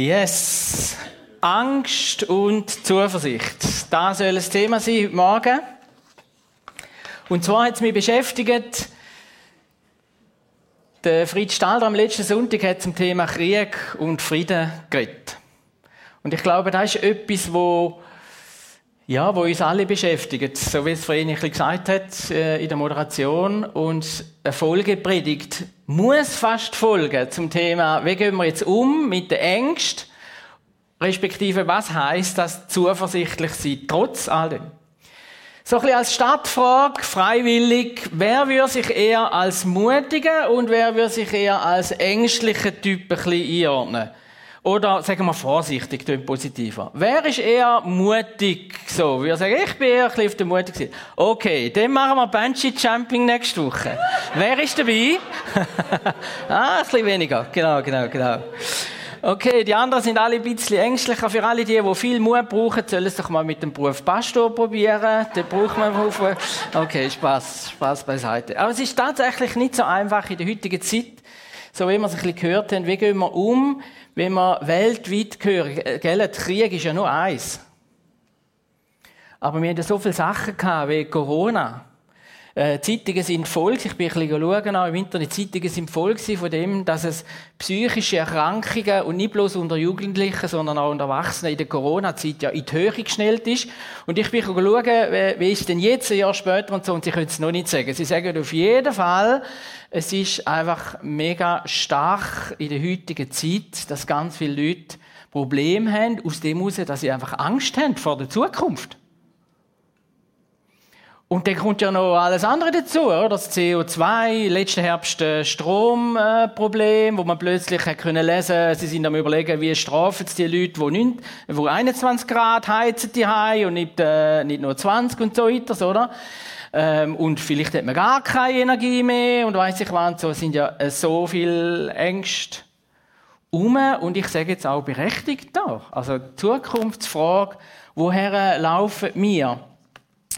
Yes. Angst und Zuversicht. Das soll das Thema sein heute Morgen. Und zwar hat es mich beschäftigt, der Fritz Stalder am letzten Sonntag hat zum Thema Krieg und Frieden geredet. Und ich glaube, das ist etwas, wo, ja, wo uns alle beschäftigt. So wie es vorhin gesagt hat äh, in der Moderation. Und eine Folgepredigt muss fast folgen zum Thema, wie gehen wir jetzt um mit der Ängsten, respektive was heißt das zuversichtlich sein, trotz all dem. So ein bisschen als Stadtfrage, freiwillig, wer würde sich eher als mutiger und wer würde sich eher als ängstlicher Typ ein bisschen einordnen? Oder sagen wir vorsichtig, klingt positiver. Wer ist eher mutig? So, wir sagen, ich bin eher ein bisschen auf der mutig Seite. Okay, dann machen wir Bungee Jumping nächste Woche. Wer ist dabei? ah, ein bisschen weniger. Genau, genau, genau. Okay, die anderen sind alle ein bisschen ängstlicher. Für alle die, die viel Mut brauchen, sollen es doch mal mit dem Beruf Pastor probieren. Den braucht man auf. Okay, Spaß, Spaß beiseite. Aber es ist tatsächlich nicht so einfach in der heutigen Zeit, so wie wir es ein bisschen gehört haben. Wie gehen wir um, wenn wir weltweit hören? Gell, Krieg ist ja nur eins. Aber wir hatten so viele Sachen gehabt, wie Corona. Äh, Zeitungen sind voll, ich bin ein bisschen schauen, auch im Internet, Zeitungen sind voll von dem, dass es psychische Erkrankungen und nicht bloß unter Jugendlichen, sondern auch unter Erwachsenen in der Corona-Zeit ja in die Höhe geschnellt ist. Und ich bin schauen, wie ist denn jetzt, ein Jahr später und so, und sie können es noch nicht sagen. Sie sagen auf jeden Fall, es ist einfach mega stark in der heutigen Zeit, dass ganz viele Leute Probleme haben, aus dem heraus, dass sie einfach Angst haben vor der Zukunft. Und dann kommt ja noch alles andere dazu, oder? Das CO2, letzten Herbst äh, Stromproblem, äh, wo man plötzlich können lesen, sie sind am überlegen, wie strafen die Leute, wo, 9, wo 21 Grad heizen die Hai und nicht, äh, nicht nur 20 und so weiter, oder? Ähm, und vielleicht hat man gar keine Energie mehr und weiß ich was, so sind ja äh, so viel Ängste um und ich sage jetzt auch berechtigt da. Also Zukunftsfrage, woher laufen wir?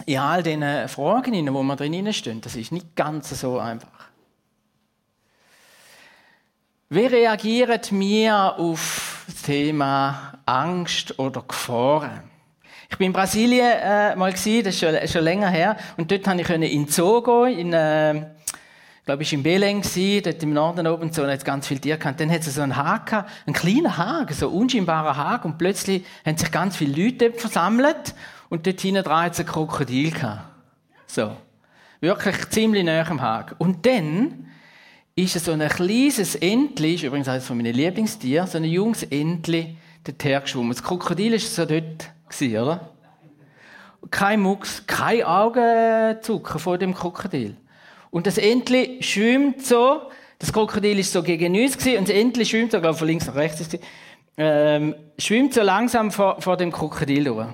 In all diesen Fragen, wo wir drin stehen, das ist nicht ganz so einfach. Wie reagieren wir auf das Thema Angst oder Gefahren? Ich bin in Brasilien äh, mal gewesen, das ist schon, schon länger her, und dort konnte ich in Zoo gehen, in, äh, glaube, ich in Belém, gewesen, dort im Norden oben, so, und hat ganz viele Tiere gehabt. Dann hat es so einen Haken, einen kleinen Haken, so einen unscheinbaren Haken, und plötzlich haben sich ganz viele Leute dort versammelt, und dort hinten dran hat es ein Krokodil gehabt. So. Wirklich ziemlich nah am Haken. Und dann ist so ein kleines Entli, ist übrigens eines von meinen Lieblingstieren, so ein junges Entli dorthin geschwommen. Das Krokodil war so dort, oder? Kein Mucks, kein Augenzucker vor dem Krokodil. Und das Entli schwimmt so, das Krokodil ist so gegen uns gewesen, und das Entli schwimmt so, glaube von links nach rechts ähm, schwimmt so langsam vor, vor dem Krokodil durch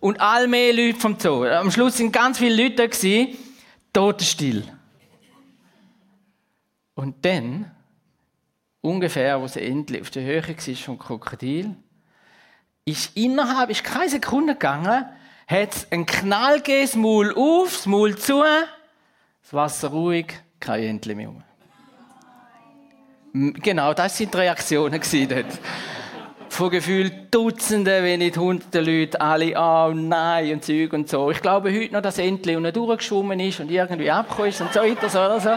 und all mehr Leute vom Zoo. Am Schluss sind ganz viele Leute da totenstill. Und dann, ungefähr, wo sie endlich auf der Höhe war vom Krokodil, ist innerhalb, ist keine Sekunde gegangen, hat es einen Knall gegeben, das Maul auf, das Maul zu, das Wasser ruhig, kein Entchen mehr. Genau, das waren die Reaktionen dort von gefühlt Dutzenden, wenn nicht Hunderten Leute, alle, oh nein, und Zeug und so. Ich glaube heute noch, dass endlich unten durchgeschwommen ist und irgendwie abgekommen ist und so weiter, so oder so.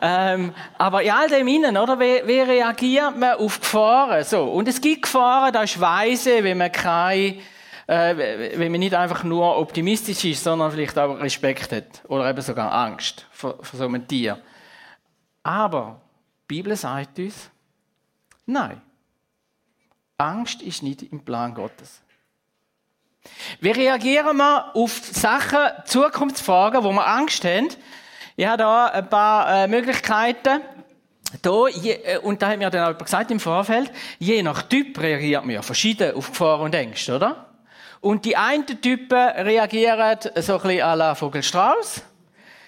Ähm, aber in all dem innen, oder? Wie, wie, reagiert man auf Gefahren? So. Und es gibt Gefahren, da ist weise, wenn man kein, äh, wenn man nicht einfach nur optimistisch ist, sondern vielleicht auch Respekt hat. Oder eben sogar Angst vor, vor so einem Tier. Aber die Bibel sagt uns, nein. Angst ist nicht im Plan Gottes. Wie reagieren wir auf Sachen, Zukunftsfragen, wo wir Angst haben? Ich habe da ein paar äh, Möglichkeiten. Da, äh, und da haben wir dann auch gesagt im Vorfeld, je nach Typ reagiert man ja verschieden auf Gefahren und Ängste, oder? Und die einen Typen reagieren so ein bisschen à la Vogelstrauß.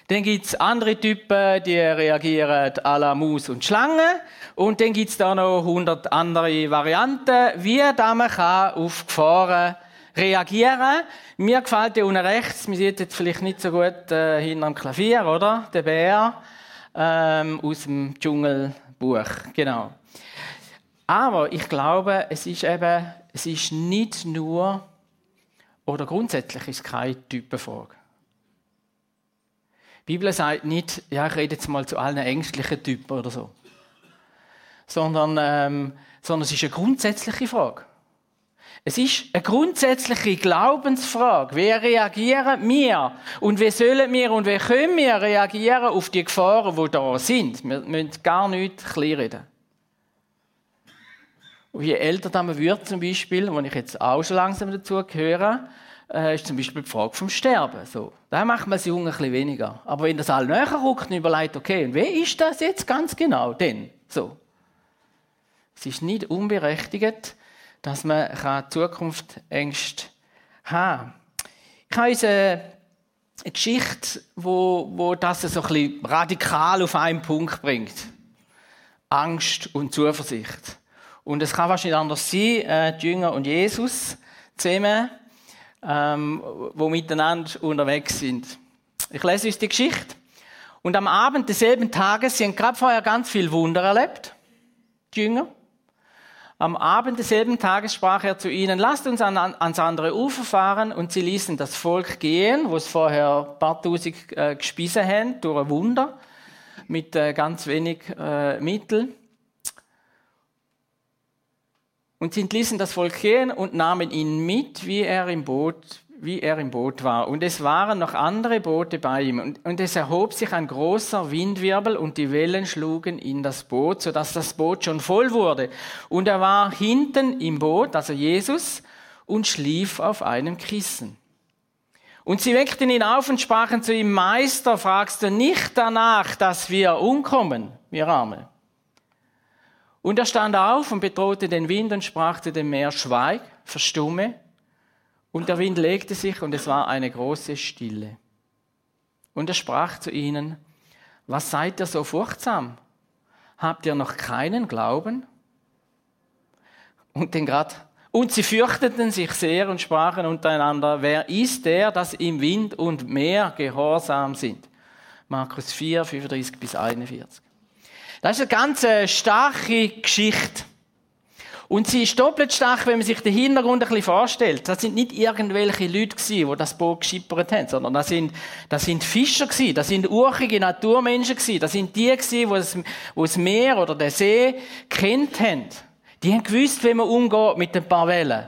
Dann gibt's andere Typen, die reagieren à la Maus und Schlange. Und dann gibt's da noch 100 andere Varianten, wie man kann auf Gefahren reagieren Mir gefällt der unten rechts, man sieht jetzt vielleicht nicht so gut äh, hinter dem Klavier, oder? Der Bär ähm, aus dem Dschungelbuch, genau. Aber ich glaube, es ist eben, es ist nicht nur, oder grundsätzlich ist es keine Typenfrage. Die Bibel sagt nicht, ja, ich rede jetzt mal zu allen ängstlichen Typen oder so. Sondern, ähm, sondern es ist eine grundsätzliche Frage. Es ist eine grundsätzliche Glaubensfrage. Wie reagieren wir? Und wie sollen wir und wie können wir reagieren auf die Gefahren, die da sind? Wir müssen gar nicht klein reden. Und je älter man wird, zum Beispiel, wo ich jetzt auch schon langsam dazu gehöre, äh, ist zum Beispiel die Frage vom Sterben. So. Da macht man es ein bisschen weniger. Aber wenn das all näher rückt und überlegt, okay, und wie ist das jetzt ganz genau denn? So. Es ist nicht unberechtigt, dass man Zukunftsängste haben kann. Ich habe uns eine Geschichte, wo, wo das so ein bisschen radikal auf einen Punkt bringt. Angst und Zuversicht. Und es kann wahrscheinlich anders sein, äh, die Jünger und Jesus zusammen, ähm, wo miteinander unterwegs sind. Ich lese uns die Geschichte. Und am Abend desselben Tages, sie haben gerade vorher ganz viel Wunder erlebt, die Jünger. Am Abend desselben Tages sprach er zu ihnen, lasst uns an, ans andere Ufer fahren. Und sie ließen das Volk gehen, wo es vorher ein paar Tausend äh, gespissen haben, durch ein Wunder, mit äh, ganz wenig äh, Mitteln. Und sie entließen das Volk gehen und nahmen ihn mit, wie er im Boot, wie er im Boot war. Und es waren noch andere Boote bei ihm. Und, und es erhob sich ein großer Windwirbel und die Wellen schlugen in das Boot, sodass das Boot schon voll wurde. Und er war hinten im Boot, also Jesus, und schlief auf einem Kissen. Und sie weckten ihn auf und sprachen zu ihm, Meister, fragst du nicht danach, dass wir umkommen, wir Arme? Und er stand auf und bedrohte den Wind und sprach zu dem Meer, schweig, verstumme. Und der Wind legte sich und es war eine große Stille. Und er sprach zu ihnen, was seid ihr so furchtsam? Habt ihr noch keinen Glauben? Und den grad, und sie fürchteten sich sehr und sprachen untereinander, wer ist der, dass ihm Wind und Meer gehorsam sind? Markus 4, 35 bis 41. Das ist eine ganz äh, starke Geschichte. Und sie ist doppelt stark, wenn man sich den Hintergrund ein bisschen vorstellt. Das sind nicht irgendwelche Leute gewesen, die das Boot geschippert haben, sondern das sind, das sind Fischer gewesen, das sind urchige Naturmenschen gewesen, das sind die gewesen, die das, die das Meer oder den See kennt haben. Die haben gewusst, wie man umgeht mit ein paar Wellen.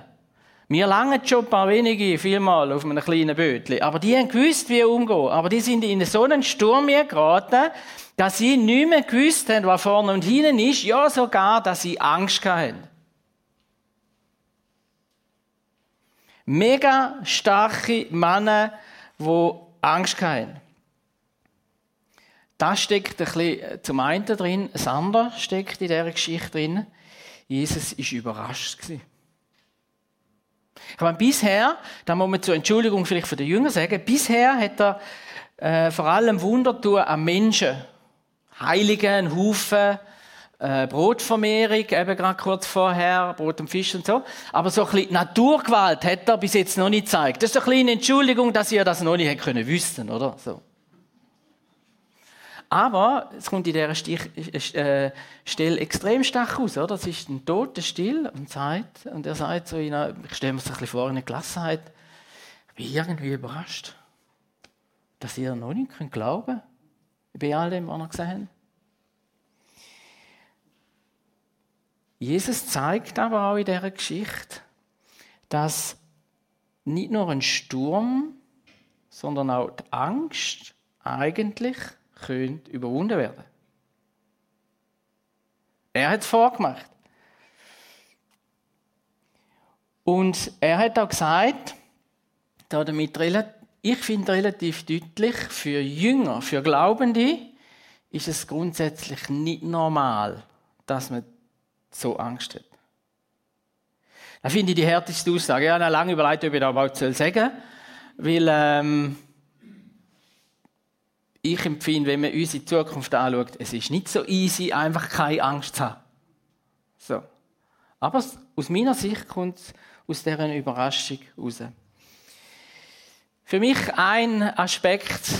Wir langen schon ein paar wenige, vielmal auf einem kleinen Bötchen. Aber die haben gewusst, wie umgehen. Aber die sind in so einen Sturm geraten, dass sie nicht mehr gewusst haben, was vorne und hinten ist. Ja, sogar, dass sie Angst hatten. Mega starke Männer, die Angst hatten. Das steckt ein bisschen zum einen drin, das andere steckt in dieser Geschichte drin. Jesus war überrascht. Ich meine, bisher, da muss man zur Entschuldigung vielleicht für die Jünger sagen, bisher hat er äh, vor allem Wunder tun an Menschen. Heiligen, Haufen, äh, Brotvermehrung, eben gerade kurz vorher, Brot und Fisch und so. Aber so ein bisschen Naturgewalt hat er bis jetzt noch nicht gezeigt. Das ist eine kleine Entschuldigung, dass ihr das noch nicht hätte können wissen, oder? So. Aber es kommt in dieser Stich, äh, Stelle extrem stark aus, oder? Es ist ein toter Still und sagt, und er sagt so, in einer, ich stelle mir das ein bisschen vor, in einer Gelassenheit, ich bin irgendwie überrascht, dass ihr noch nicht glauben könnt, bei all dem, was ihr gesehen habt. Jesus zeigt aber auch in dieser Geschichte, dass nicht nur ein Sturm, sondern auch die Angst eigentlich könnte überwunden werden. Er hat es vorgemacht. Und er hat auch gesagt, damit ich finde relativ deutlich, für Jünger, für Glaubende ist es grundsätzlich nicht normal, dass man so Angst hat. Da finde ich die härteste Aussage. Ich habe lange überlegt, ob ich da überhaupt sagen soll. Weil ähm, ich empfinde, wenn man unsere Zukunft anschaut, es ist nicht so easy, einfach keine Angst zu haben. So. Aber aus meiner Sicht kommt es aus dieser Überraschung raus. Für mich ein Aspekt,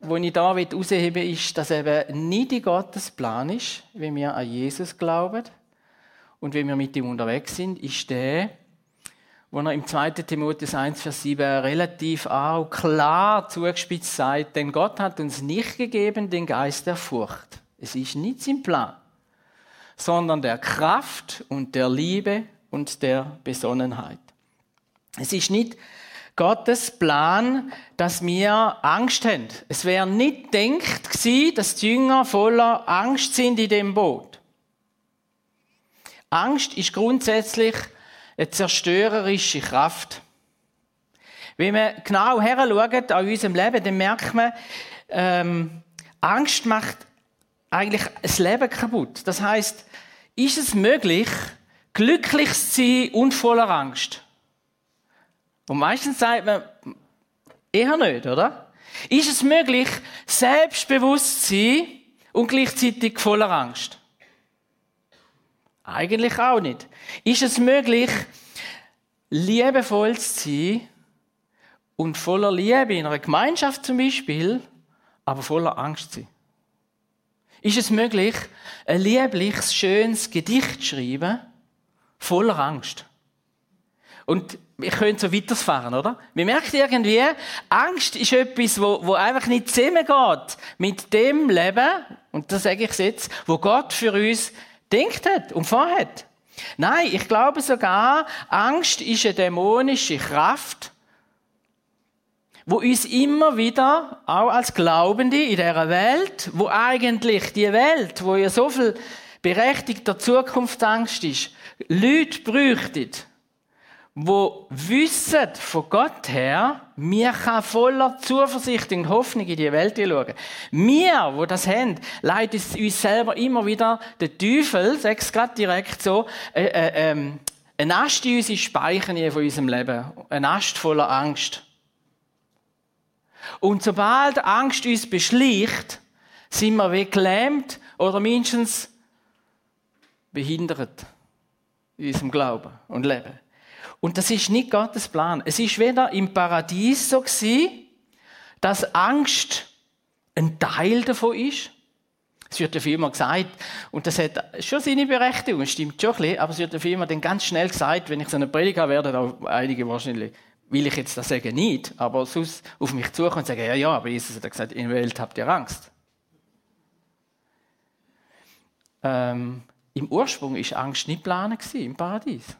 den ich hier herausheben will, ist, dass eben nicht in Gottes Plan ist, wie wir an Jesus glauben und wie wir mit ihm unterwegs sind, ist der, wo er im 2. Timotheus 1, Vers 7 relativ auch klar zugespitzt sagt, denn Gott hat uns nicht gegeben den Geist der Furcht. Es ist nicht sein Plan, sondern der Kraft und der Liebe und der Besonnenheit. Es ist nicht Gottes Plan, dass wir Angst haben. Es wäre nicht denkt gewesen, dass die Jünger voller Angst sind in dem Boot. Angst ist grundsätzlich eine zerstörerische Kraft. Wenn wir genau heranschauen an unserem Leben, dann merkt man, ähm, Angst macht eigentlich das Leben kaputt. Das heißt, ist es möglich, glücklich zu sein und voller Angst? Und meistens sagt man, eher nicht, oder? Ist es möglich, selbstbewusst zu sein und gleichzeitig voller Angst? Eigentlich auch nicht. Ist es möglich, liebevoll zu sein und voller Liebe in einer Gemeinschaft zum Beispiel, aber voller Angst zu sein? Ist es möglich, ein liebliches, schönes Gedicht zu schreiben, voller Angst? Und ich könnte so weiterfahren, oder? Wir merken irgendwie, Angst ist etwas, wo, wo einfach nicht zusammengeht mit dem Leben, und das sage ich jetzt, wo Gott für uns denkt hat und vorhat. Nein, ich glaube sogar, Angst ist eine dämonische Kraft, wo uns immer wieder, auch als Glaubende in dieser Welt, wo eigentlich die Welt, wo ja so viel berechtigter Zukunftsangst ist, Leute bräuchtet, wo wissen von Gott her, wir kann voller Zuversicht und Hoffnung in die Welt schauen. Wir, wo das haben, leitet uns selber immer wieder der Teufel, sag's gerade direkt so, äh, äh, äh, ein Ast in unsere Speichen von unserem Leben. Ein Ast voller Angst. Und sobald Angst uns beschleicht, sind wir wie gelähmt oder mindestens behindert in unserem Glauben und Leben. Und das ist nicht Gottes Plan. Es ist weder im Paradies so gewesen, dass Angst ein Teil davon ist. Es wird ja vielmal gesagt, und das hat schon seine Berechtigung, stimmt schon ein bisschen, aber es wird ja vielmal dann ganz schnell gesagt, wenn ich so eine Prediger werde, auch einige wahrscheinlich, will ich jetzt das sagen, nicht, aber sonst auf mich zukommen und sagen, ja, ja, aber Jesus hat gesagt, in der Welt habt ihr Angst. Ähm, Im Ursprung ist Angst nicht geplant im Paradies.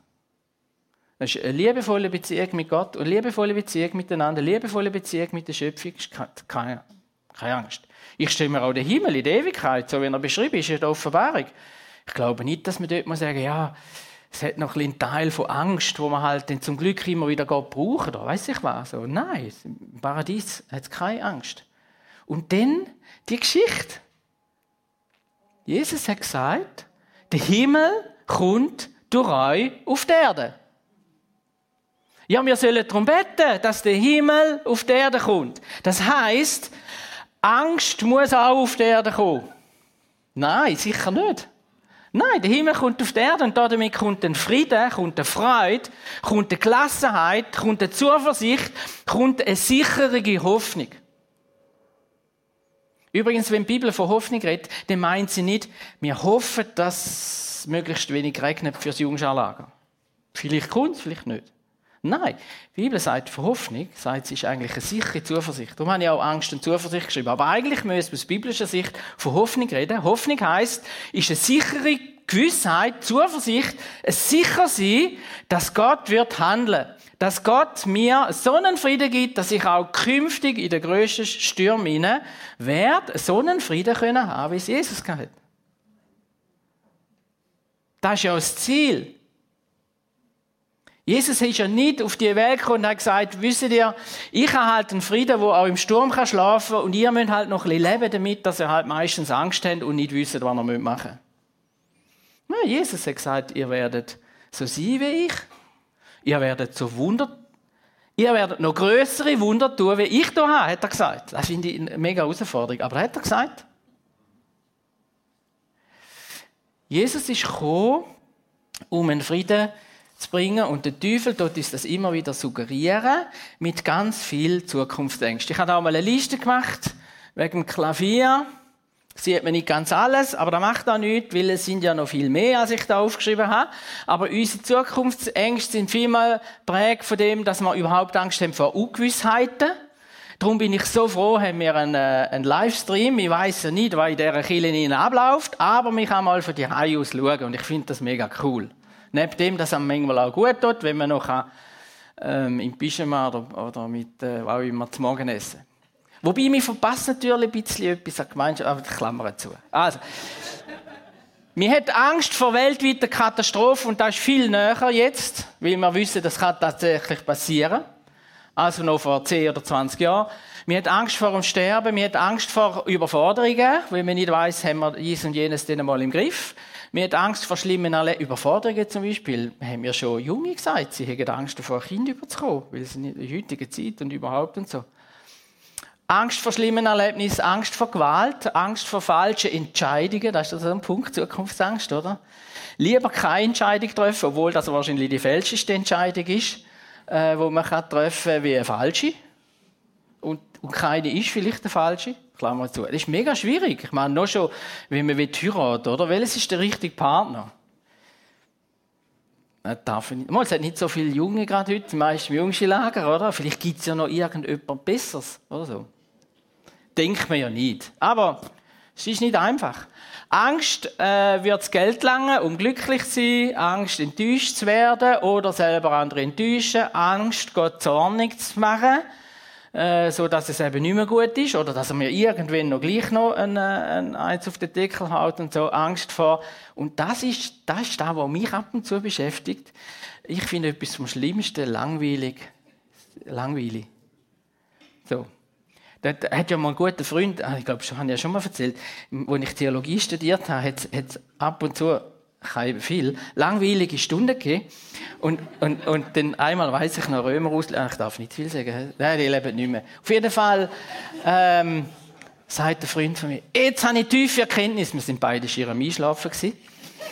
Das ist eine liebevolle Beziehung mit Gott und eine liebevolle Beziehung miteinander, eine liebevolle Beziehung mit der Schöpfung. Keine, keine Angst. Ich stelle mir auch den Himmel in der Ewigkeit, so wie er beschrieben ist in der Offenbarung. Ich glaube nicht, dass man dort mal sagen, ja, es hat noch ein einen Teil von Angst, wo man halt dann zum Glück immer wieder Gott brauchen, oder weiß ich was. So, nein, im Paradies hat es keine Angst. Und dann die Geschichte. Jesus hat gesagt, der Himmel kommt durch euch auf die Erde. Ja, wir sollen darum beten, dass der Himmel auf die Erde kommt. Das heißt, Angst muss auch auf die Erde kommen. Nein, sicher nicht. Nein, der Himmel kommt auf die Erde und damit kommt ein Frieden, kommt eine Freude, kommt eine Gelassenheit, kommt eine Zuversicht, kommt eine sichere Hoffnung. Übrigens, wenn die Bibel von Hoffnung redet, dann meint sie nicht, wir hoffen, dass es möglichst wenig regnet fürs Jungscharlager. Vielleicht kommt es, vielleicht nicht. Nein, die Bibel sagt, für Hoffnung, sagt sie, ist eigentlich eine sichere Zuversicht. Darum habe ich auch Angst und Zuversicht geschrieben. Aber eigentlich müssen wir aus biblischer Sicht von Hoffnung reden. Hoffnung heißt, ist eine sichere Gewissheit, Zuversicht, ein sicher sein, dass Gott wird handeln. Dass Gott mir so einen Frieden gibt, dass ich auch künftig in den grössten Stürmen werde, so einen Frieden können haben, wie es Jesus hat. Das ist ja das Ziel. Jesus ist ja nicht auf die Welt gekommen und hat gesagt, wisst ihr, ich habe halt einen Frieden, wo auch im Sturm kann schlafen und ihr müsst halt noch ein bisschen leben damit, dass ihr halt meistens Angst habt und nicht wisst, was ihr machen müsst. Ja, Jesus hat gesagt, ihr werdet so sein wie ich. Ihr werdet so Wunder, ihr werdet noch größere Wunder tun, wie ich da habe, hat er gesagt. Das finde ich eine mega Herausforderung. Aber hat er gesagt. Jesus ist gekommen, um einen Frieden zu zu bringen. Und der Teufel tut uns das immer wieder suggerieren, mit ganz viel Zukunftsängst. Ich habe auch mal eine Liste gemacht, wegen dem Klavier. Sieht man nicht ganz alles, aber das macht auch nichts, weil es sind ja noch viel mehr, als ich da aufgeschrieben habe. Aber unsere Zukunftsängste sind vielmal prägt von dem, dass wir überhaupt Angst haben vor Ungewissheiten. Darum bin ich so froh, haben wir einen, äh, einen Livestream. Ich weiß ja nicht, was in dieser Kirche abläuft, aber ich kann mal von die Hause aus schauen und ich finde das mega cool. Neben dem, dass es manchmal auch gut tut, wenn man noch ähm, im Pyjama oder, oder mit, äh, auch immer, zum Morgen essen Wobei, wir verpassen natürlich ein bisschen etwas an Gemeinschaft, aber die Klammern zu. Also. Wir haben Angst vor weltweiter Katastrophe und das ist viel näher jetzt, weil wir wissen, das kann tatsächlich passieren also noch vor 10 oder 20 Jahren. Wir haben Angst vor dem Sterben, wir haben Angst vor Überforderungen, weil man nicht weiß, haben wir dies und jenes dann mal im Griff. Wir haben Angst vor schlimmen Überforderungen zum Beispiel. Haben wir schon Junge gesagt, sie haben Angst davor, Kinder überzukommen, weil es in der heutigen Zeit und überhaupt und so. Angst vor schlimmen Erlebnissen, Angst vor Gewalt, Angst vor falschen Entscheidungen, das ist also ein Punkt, Zukunftsangst, oder? Lieber keine Entscheidung treffen, obwohl das wahrscheinlich die falscheste Entscheidung ist äh, wo man kann treffen wie eine falsche. Und, und keine ist vielleicht eine falsche. Klammer zu. Das ist mega schwierig. Ich meine, noch schon, wie man heiraten oder? Welches ist der richtige Partner? Das darf ich nicht. Es hat nicht so viele Junge gerade heute, meist im jüngsten Lager, oder? Vielleicht gibt es ja noch irgendjemand Besseres, oder so. Denkt man ja nicht. Aber es ist nicht einfach. Angst äh, wird Geld langen, um glücklich zu sein. Angst, enttäuscht zu werden oder selber andere enttäuschen. Angst, Gott zornig zu machen, äh, so dass es eben nicht mehr gut ist oder dass er mir irgendwann noch gleich noch ein, äh, ein, eins auf den Deckel haut und so. Angst vor. Und das ist das, ist das was mich ab und zu beschäftigt. Ich finde etwas vom Schlimmsten langweilig. Langweilig. So. Da hat ja mal ein guter Freund, ah, ich glaube, das habe ich ja schon mal erzählt, als ich Theologie studiert habe, hat es ab und zu keine viel, langweilige Stunden gegeben. Und, und, und dann einmal weiß ich noch Römer aus, ich darf nicht viel sagen, nein, die leben nicht mehr. Auf jeden Fall, ähm, sagt der Freund von mir, jetzt habe ich tiefe Erkenntnis. Wir sind beide schier am Einschlafen gewesen.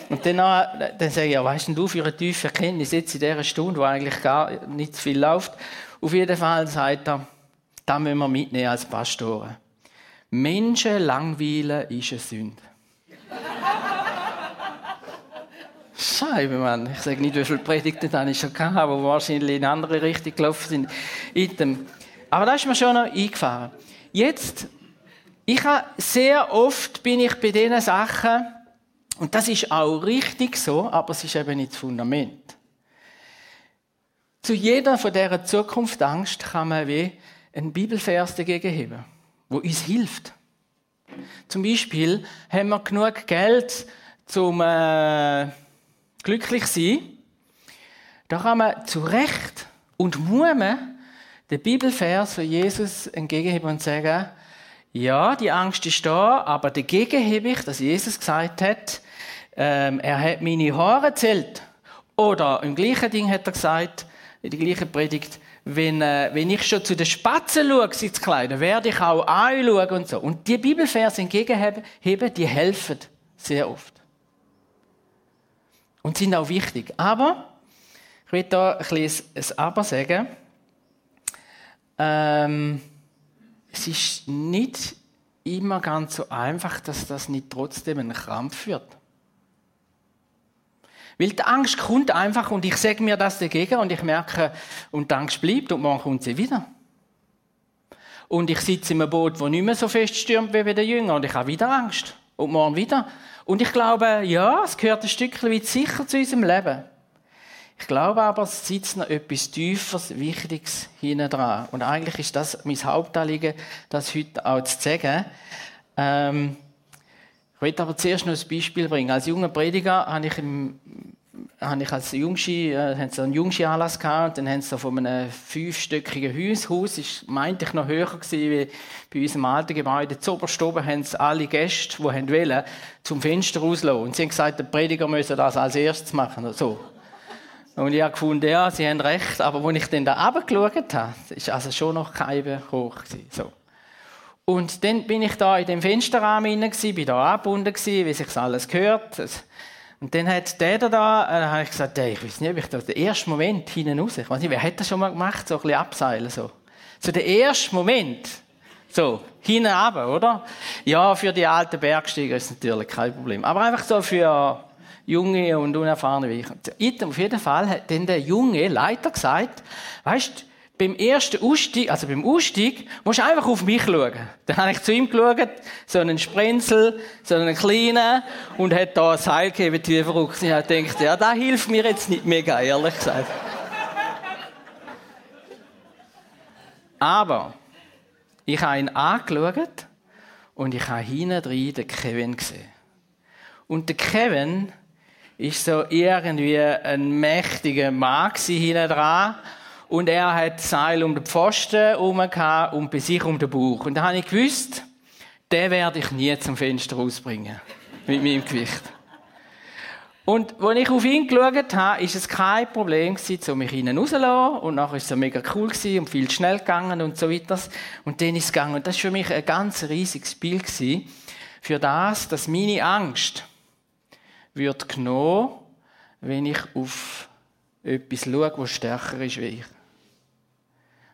Und dann, dann sage ich, ja, weißt du, für eine tiefe Erkenntnis jetzt in dieser Stunde, wo eigentlich gar nicht so viel läuft? Auf jeden Fall sagt er, das müssen wir mitnehmen als Pastoren. Menschen langweilen ist eine Sünde. Scheibe, Mann. Ich sage nicht, wie viele Predigten dann ich schon habe, die wahrscheinlich in eine andere Richtung gelaufen sind. Aber da ist mir schon noch eingefahren. Jetzt, ich habe sehr oft bin ich bei diesen Sachen, und das ist auch richtig so, aber es ist eben nicht das Fundament. Zu jeder von dieser Zukunftsangst kann man wie einen Bibelvers dagegen haben, wo uns hilft. Zum Beispiel haben wir genug Geld zum äh, glücklich sein. Da kann man zu Recht und man den Bibelvers von Jesus entgegenheben und sagen, ja, die Angst ist da, aber dagegen hebe ich, dass Jesus gesagt hat, ähm, er hat meine Haare zählt. Oder im gleichen Ding hat er gesagt, in der gleichen Predigt, wenn, äh, wenn ich schon zu den Spatzen schaue, sie zu kleiden, werde ich auch anschauen und so. Und die Bibelverse entgegenheben, die helfen sehr oft. Und sind auch wichtig. Aber, ich will da ein ein Aber sagen. Ähm, es ist nicht immer ganz so einfach, dass das nicht trotzdem ein Krampf wird. Weil die Angst kommt einfach und ich sage mir das dagegen und ich merke, und die Angst bleibt und morgen kommt sie wieder. Und ich sitze in einem Boot, das nicht mehr so fest stürmt wie bei den Jüngern und ich habe wieder Angst. Und morgen wieder. Und ich glaube, ja, es gehört ein Stückchen weit sicher zu unserem Leben. Ich glaube aber, es sitzt noch etwas Tieferes, Wichtiges hinten dran. Und eigentlich ist das mein Hauptanliegen, das heute auch zu sagen. Ähm, ich möchte aber zuerst noch ein Beispiel bringen. Als junger Prediger habe ich, im, habe ich als Jungschi, äh, haben sie einen Jungschi-Anlass gehabt und dann haben sie von einem fünfstöckigen Haus, Haus ist, meinte ich, noch höher gewesen wie bei unserem alten Gebäude. Zuoberst oben haben sie alle Gäste, die wollen, zum Fenster rauslassen. Und sie haben gesagt, der Prediger müsse das als erstes machen. So. Und ich habe gefunden, ja, sie haben recht, aber als ich dann da runtergeschaut habe, ist also schon noch kein hoch gewesen. So. Und dann bin ich da in dem Fensterrahmen hinein, bin da angebunden wie sich alles gehört. Und dann hat der da, da äh, habe ich gesagt, hey, ich weiß nicht, ob ich da den ersten Moment hinten raus, ich weiß nicht, wer hat das schon mal gemacht, so ein bisschen abseilen, so. So der erste Moment, So, hinten runter, oder? Ja, für die alten Bergsteiger ist natürlich kein Problem. Aber einfach so für junge und unerfahrene wie ich. Auf jeden Fall hat dann der junge Leiter gesagt, weißt, beim ersten Ausstieg, also beim Ausstieg, musst du einfach auf mich schauen. Dann habe ich zu ihm geschaut, so einen Sprenzel, so einen kleinen, und hat da ein Seil gegeben, wie verrückt. Ich habe gedacht, ja, das hilft mir jetzt nicht mega, ehrlich gesagt. Aber, ich habe ihn angeschaut, und ich habe hinten drin den Kevin gesehen. Und der Kevin ist so irgendwie ein mächtiger Mann hinten dran und er hat Seil um den Pfosten herum und bei sich um den Bauch. Und da habe ich gewusst, den werde ich nie zum Fenster rausbringen. Mit meinem Gewicht. Und als ich auf ihn geschaut habe, ist es kein Problem mich hinein rauszulassen. Und nachher ist es mega cool und viel schnell gegangen und so weiter. Und dann ist es gegangen. Und das war für mich ein ganz riesiges Bild gewesen, für das, dass meine Angst wird genommen, wenn ich auf etwas schaue, was stärker ist wie ich.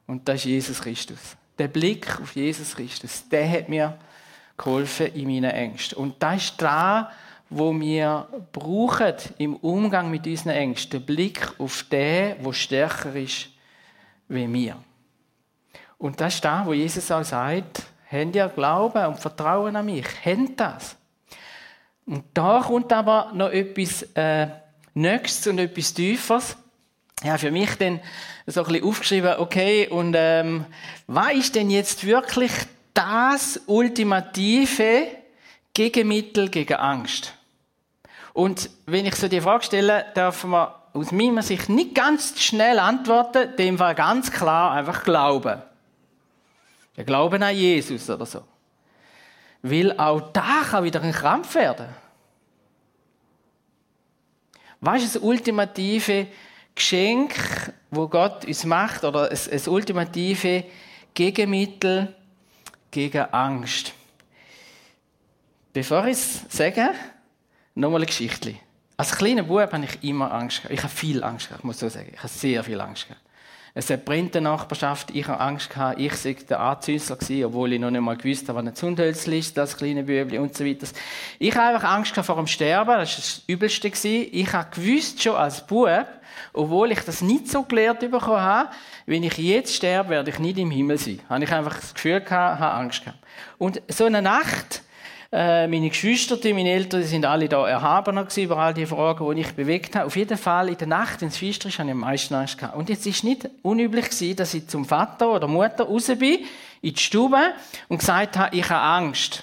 Und das ist Jesus Christus. Der Blick auf Jesus Christus, der hat mir geholfen in meinen Ängsten. Und das ist das, wo wir brauchen im Umgang mit unseren Ängsten. Der Blick auf den, der stärker ist wie wir. Und das ist das, wo Jesus auch sagt, habt ihr Glauben und Vertrauen an mich? Habt das? Und da kommt aber noch etwas äh, Nächstes und etwas Tieferes ja, für mich dann so ein bisschen aufgeschrieben, okay, und ähm, was ist denn jetzt wirklich das ultimative Gegenmittel gegen Angst? Und wenn ich so die Frage stelle, darf man aus meiner Sicht nicht ganz schnell antworten, dem war ganz klar einfach Glauben. Wir glauben an Jesus oder so. Weil auch da kann wieder ein Krampf werden. Was ist das ultimative Geschenk, wo Gott uns macht, oder ein, ein ultimative Gegenmittel gegen Angst. Bevor ich es sage, nochmal eine Geschichte. Als kleiner Bub habe ich immer Angst gehabt. Ich habe viel Angst gehabt, muss ich so sagen. Ich habe sehr viel Angst gehabt. Es hat brennt in Nachbarschaft, ich habe Angst gehabt, ich sei der Anzünsler gewesen, obwohl ich noch nicht mal gewusst habe, was ein Zündhölzchen ist, das kleine Bübli und so weiter. Ich habe einfach Angst gehabt vor dem Sterben, das war das Übelste gewesen. Ich habe gewusst schon als Bub, obwohl ich das nicht so gelehrt bekommen habe, wenn ich jetzt sterbe, werde ich nicht im Himmel sein. Habe ich einfach das Gefühl gehabt, habe Angst gehabt. Und so eine Nacht, äh, meine Geschwister, meine Eltern, die sind alle da erhabener gewesen über all die Fragen, die ich bewegt habe. Auf jeden Fall in der Nacht, wenn es finster ist, habe ich am meisten Angst gehabt. Und jetzt ist nicht unüblich gewesen, dass ich zum Vater oder Mutter raus bin, in die Stube und gesagt habe, ich habe Angst.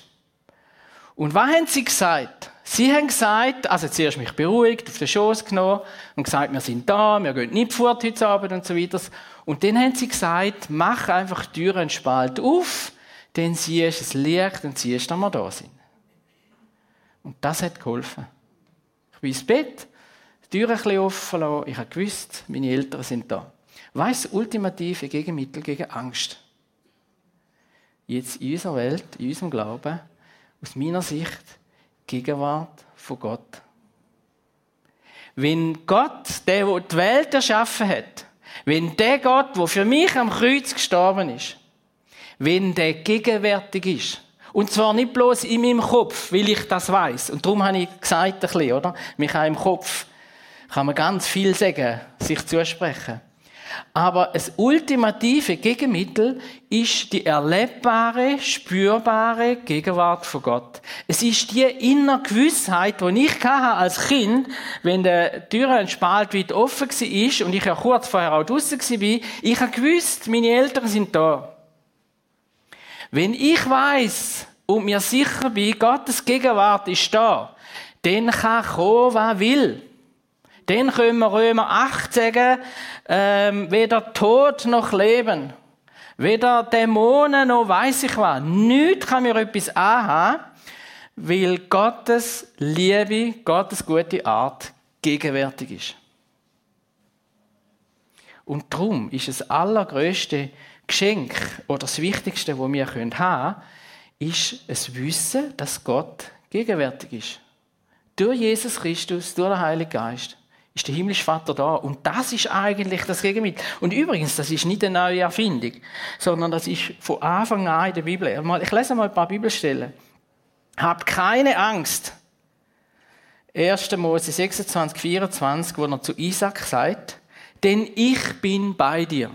Und was haben sie gesagt? Sie haben gesagt, also zuerst mich beruhigt, auf den Schoß genommen und gesagt, wir sind da, wir gehen nicht fort heute Abend und so weiter. Und dann haben sie gesagt, mach einfach die Tür einen Spalt auf, dann siehst du das Licht und siehst, dass wir da sind. Und das hat geholfen. Ich bin ins Bett, die Tür ein bisschen offen lassen. Ich habe gewusst, meine Eltern sind da. Was ist das ultimative Gegenmittel gegen Angst? Jetzt in unserer Welt, in unserem Glauben, aus meiner Sicht, Gegenwart von Gott. Wenn Gott, der, der die Welt erschaffen hat, wenn der Gott, der für mich am Kreuz gestorben ist, wenn der gegenwärtig ist, und zwar nicht bloß in meinem Kopf, weil ich das weiß. Und darum habe ich gesagt, ein bisschen, oder? Mich auch im Kopf kann man ganz viel sagen, sich zusprechen. Aber das ultimative Gegenmittel ist die erlebbare, spürbare Gegenwart von Gott. Es ist die innere Gewissheit, die ich als Kind, wenn die Tür ein Spalt weit offen war und ich ja kurz vorher auch draussen war, ich habe gewusst, meine Eltern sind da. Wenn ich weiß und mir sicher bin, Gottes Gegenwart ist da, dann kann kommen, was will. Dann können wir Römer 8 sagen, ähm, weder Tod noch Leben, weder Dämonen noch weiß ich was. Nichts kann mir etwas anhaben, weil Gottes Liebe, Gottes gute Art gegenwärtig ist. Und darum ist das allergrößte Geschenk oder das Wichtigste, was wir haben können, ist es Wissen, dass Gott gegenwärtig ist. Durch Jesus Christus, durch den Heiligen Geist ist der himmlische Vater da. Und das ist eigentlich das Gegenmittel. Und übrigens, das ist nicht eine neue Erfindung, sondern das ist von Anfang an in der Bibel. Ich lese mal ein paar Bibelstellen. Habt keine Angst. 1. Mose 26, 24, wo er zu Isaac sagt, denn ich bin bei dir.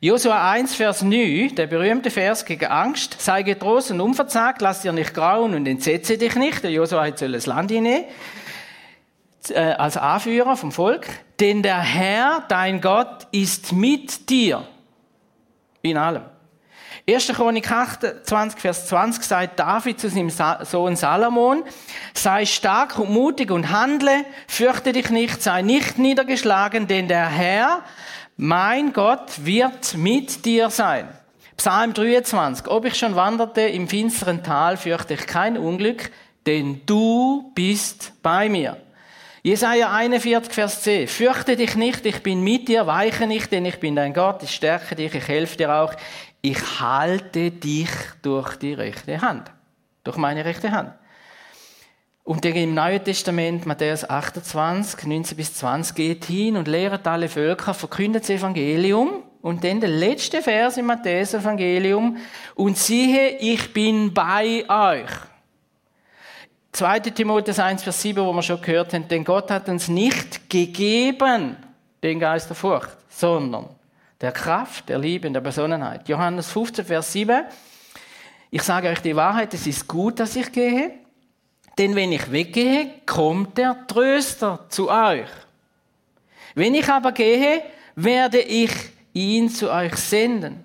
Josua 1, Vers 9, der berühmte Vers gegen Angst, sei getrost und unverzagt, lass dir nicht grauen und entsetze dich nicht. Der Josua soll das Land hinnehmen äh, als Anführer vom Volk, denn der Herr, dein Gott, ist mit dir in allem. 1. Chronik 28, Vers 20 sagt David zu seinem Sohn Salomon, sei stark und mutig und handle, fürchte dich nicht, sei nicht niedergeschlagen, denn der Herr, mein Gott, wird mit dir sein. Psalm 23, ob ich schon wanderte im finsteren Tal, fürchte ich kein Unglück, denn du bist bei mir. Jesaja 41, Vers 10. Fürchte dich nicht, ich bin mit dir, weiche nicht, denn ich bin dein Gott, ich stärke dich, ich helfe dir auch. Ich halte dich durch die rechte Hand. Durch meine rechte Hand. Und der im Neuen Testament, Matthäus 28, 19 bis 20, geht hin und lehret alle Völker, verkündet das Evangelium. Und dann der letzte Vers im Matthäus Evangelium. Und siehe, ich bin bei euch 2. Timotheus 1, Vers 7, wo wir schon gehört haben, denn Gott hat uns nicht gegeben den Geist der Furcht, sondern der Kraft, der Liebe und der Besonnenheit. Johannes 15, Vers 7. Ich sage euch die Wahrheit, es ist gut, dass ich gehe, denn wenn ich weggehe, kommt der Tröster zu euch. Wenn ich aber gehe, werde ich ihn zu euch senden.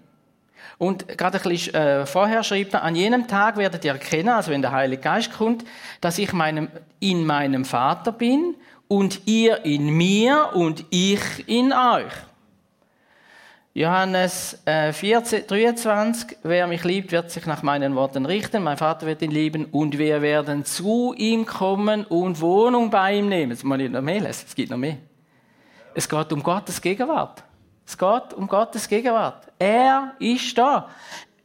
Und gerade ein bisschen äh, vorher schreibt er, an jenem Tag werdet ihr erkennen, also wenn der Heilige Geist kommt, dass ich meinem, in meinem Vater bin und ihr in mir und ich in euch. Johannes äh, 14, 23, wer mich liebt, wird sich nach meinen Worten richten, mein Vater wird ihn lieben und wir werden zu ihm kommen und Wohnung bei ihm nehmen. Jetzt muss ich noch mehr lesen, es gibt noch mehr. Es geht um Gottes Gegenwart. Es geht um Gottes Gegenwart. Er ist da.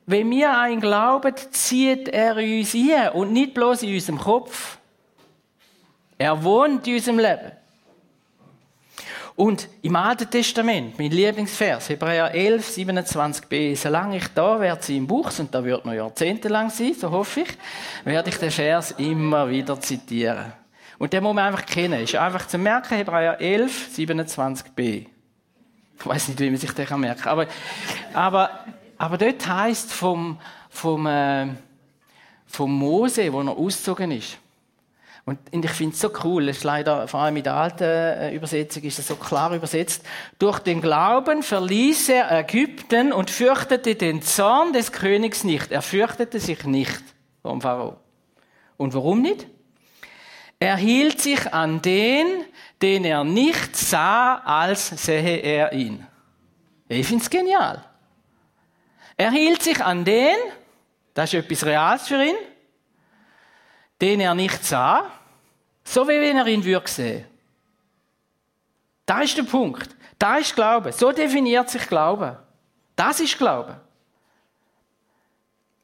Wenn wir ihn glauben, zieht er uns ein und nicht bloß in unserem Kopf. Er wohnt in unserem Leben. Und im Alten Testament, mein Lieblingsvers, Hebräer 11, 27b, solange ich da werde sie im Buch, und da wird noch jahrzehntelang sein, so hoffe ich, werde ich den Vers immer wieder zitieren. Und den muss man einfach kennen. Ist einfach zu merken, Hebräer 11, 27b. Ich weiß nicht, wie man sich das merken kann. Aber, aber, aber dort heisst vom, vom, äh, vom Mose, wo er ausgezogen ist. Und ich finde es so cool, es ist leider, vor allem in der alten äh, Übersetzung ist es so klar übersetzt. Durch den Glauben verließ er Ägypten und fürchtete den Zorn des Königs nicht. Er fürchtete sich nicht vom Pharao. Und warum nicht? Er hielt sich an den, den er nicht sah, als sähe er ihn. Ich finde es genial. Er hielt sich an den, das ist etwas Reales für ihn, den er nicht sah, so wie wenn er ihn würde sehen. Da ist der Punkt. Da ist Glaube. So definiert sich Glaube. Das ist Glaube.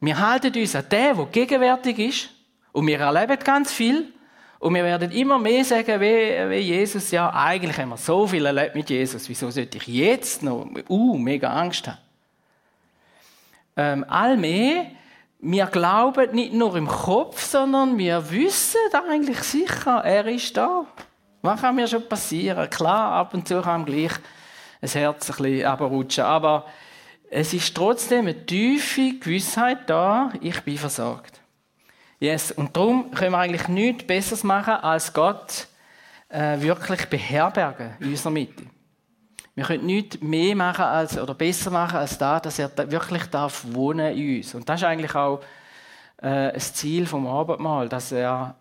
Wir halten uns an den, der gegenwärtig ist, und wir erleben ganz viel, und wir werden immer mehr sagen, wie, wie Jesus, ja, eigentlich haben wir so viel erlebt mit Jesus, wieso sollte ich jetzt noch, uh, mega Angst haben? Ähm, allmehr, wir glauben nicht nur im Kopf, sondern wir wissen eigentlich sicher, er ist da. Was kann mir schon passieren? Klar, ab und zu kann gleich ein Herz ein bisschen abrutschen, aber es ist trotzdem eine tiefe Gewissheit da, ich bin versorgt. Yes, und darum können wir eigentlich nichts Besseres machen, als Gott äh, wirklich beherbergen in unserer Mitte. Wir können nichts mehr machen als, oder besser machen als da, dass er wirklich darf wohnen in uns. Und das ist eigentlich auch äh, das Ziel vom Abendmahl, dass, er,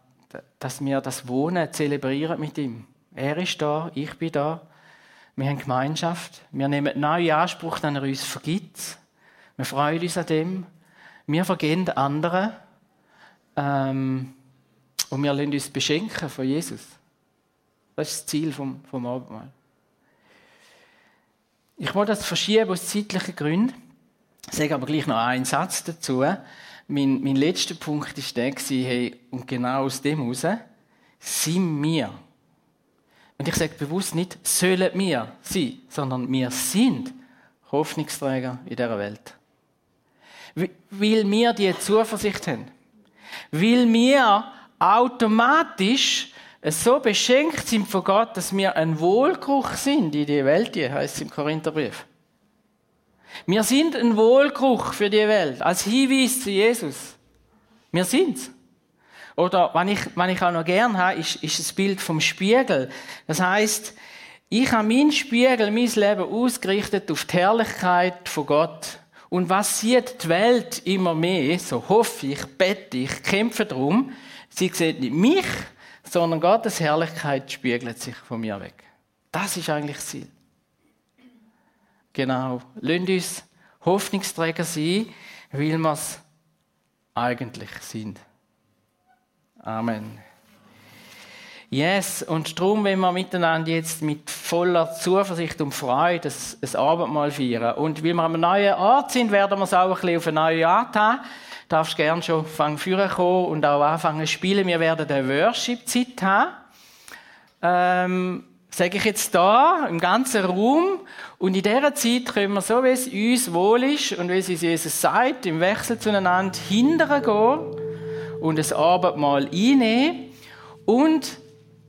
dass wir das Wohnen zelebrieren mit ihm. Er ist da, ich bin da. Wir haben Gemeinschaft. Wir nehmen neuen Anspruch, den er uns vergibt. Wir freuen uns an dem. Wir vergeben anderen. Ähm, und wir lassen uns beschenken von Jesus. Das ist das Ziel vom, vom Abendmahl. Ich wollte das verschieben aus zeitlichen Gründen. Ich sage aber gleich noch einen Satz dazu. Mein, mein letzter Punkt war der, hey, und genau aus dem heraus sind wir Und ich sage bewusst nicht, sollen wir sein, sondern wir sind Hoffnungsträger in dieser Welt. Weil wir die Zuversicht haben. Weil wir automatisch so beschenkt sind von Gott, dass wir ein Wohlgeruch sind in die Welt, heißt es im Korintherbrief. Wir sind ein Wohlgeruch für die Welt, als Hinweis zu Jesus. Wir sind's. Oder, was ich, was ich auch noch gern habe, ist, ist das Bild vom Spiegel. Das heißt, ich habe meinen Spiegel, mein Leben ausgerichtet auf die Herrlichkeit von Gott. Und was sieht die Welt immer mehr, so hoffe ich, bete ich, kämpfe darum, sie sieht nicht mich, sondern Gottes Herrlichkeit spiegelt sich von mir weg. Das ist eigentlich das Ziel. Genau. Lasst uns Hoffnungsträger sein, weil wir es eigentlich sind. Amen. Yes, und darum, wenn wir miteinander jetzt mit voller Zuversicht und Freude ein Abendmahl feiern. Und weil wir einem neuen Ort sind, werden wir es auch ein bisschen auf eine neue Art haben. Darfst gerne schon fangen führen kommen und auch anfangen zu spielen. Wir werden eine Worship-Zeit haben. Ähm, sage ich jetzt da, im ganzen Raum. Und in dieser Zeit können wir, so wie es uns wohl ist und wie es uns Jesus sagt, im Wechsel zueinander hindern gehen und ein Abendmahl einnehmen. Und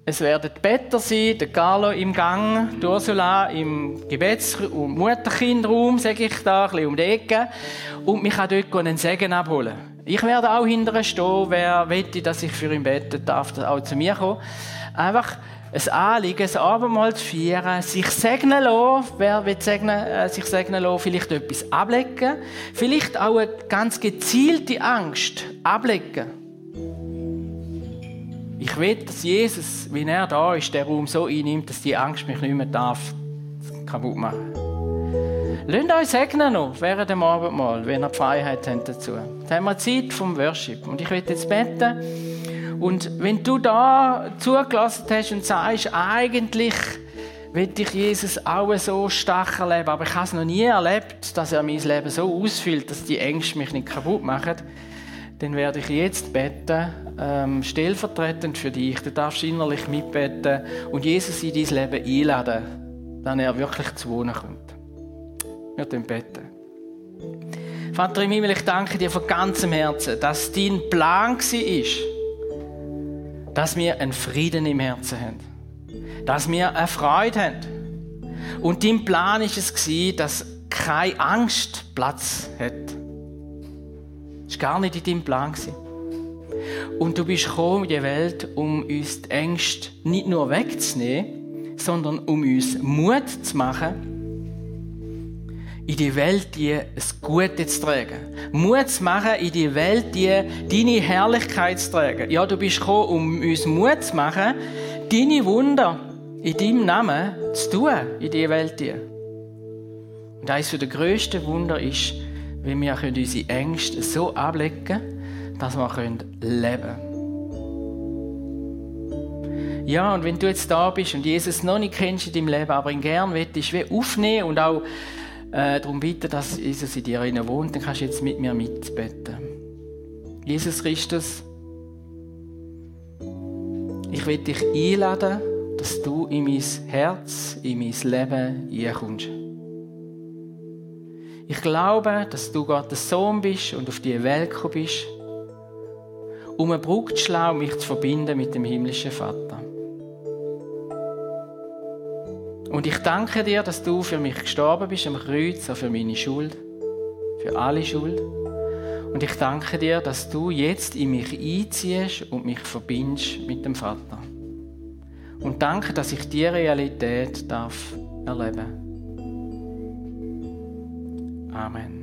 es werden Better sein, der Carlo im Gang, die Ursula im Gebets- und Mutterkindraum, sage ich da, ein bisschen um die Ecke. Und mich kann dort einen Segen abholen. Ich werde auch hinterher stehen, wer wette, dass ich für ihn beten darf, auch zu mir kommen. Einfach ein Anliegen, ein Abendmahl zu feiern, sich segnen lassen, wer will segnen, äh, sich segnen lassen, vielleicht etwas ablegen, vielleicht auch eine ganz gezielte Angst ablegen. Ich will, dass Jesus, wie er da ist, der Raum so einnimmt, dass die Angst mich nicht mehr darf kaputt machen. Lasst euch segnen noch während dem Abendmahl, wenn ihr die Freiheit habt dazu. Jetzt haben wir Zeit vom Worship. Und ich will jetzt beten. Und wenn du da zugelassen hast und sagst, eigentlich will ich Jesus auch so stark erleben, aber ich habe es noch nie erlebt, dass er mein Leben so ausfüllt, dass die Ängste mich nicht kaputt machen, dann werde ich jetzt beten, ähm, stellvertretend für dich. Du darfst innerlich mitbeten und Jesus in dein Leben einladen, dann er wirklich zu wohnen kommt. Wir beten. Vater im Himmel, ich danke dir von ganzem Herzen, dass dein Plan war, dass wir einen Frieden im Herzen haben. Dass wir eine Freude haben. Und dein Plan war es, dass keine Angst Platz hat. Das war gar nicht in deinem Plan. Und du bist gekommen in die Welt, um uns die Ängste nicht nur wegzunehmen, sondern um uns Mut zu machen, in die Welt die ein Gute zu tragen. Mut zu machen, in die Welt die deine Herrlichkeit zu tragen. Ja, du bist gekommen, um uns Mut zu machen, deine Wunder in deinem Namen zu tun, in die Welt die. Und eines der grössten Wunder ist, wie wir unsere Ängste so ablegen dass wir leben können. Ja, und wenn du jetzt da bist und Jesus noch nicht kennst in deinem Leben, aber ihn gern willst, wie aufnehmen und auch äh, darum bitten, dass Jesus in dir wohnt, dann kannst du jetzt mit mir mitbeten. Jesus Christus, ich will dich einladen, dass du in mein Herz, in mein Leben einkommst. Ich glaube, dass du Gottes Sohn bist und auf die Welt gekommen bist, um eine Brücke zu schlagen, mich zu verbinden mit dem himmlischen Vater. Und ich danke dir, dass du für mich gestorben bist am Kreuz, auch für meine Schuld, für alle Schuld. Und ich danke dir, dass du jetzt in mich einziehst und mich verbindest mit dem Vater. Und danke, dass ich die Realität darf erleben. Amen.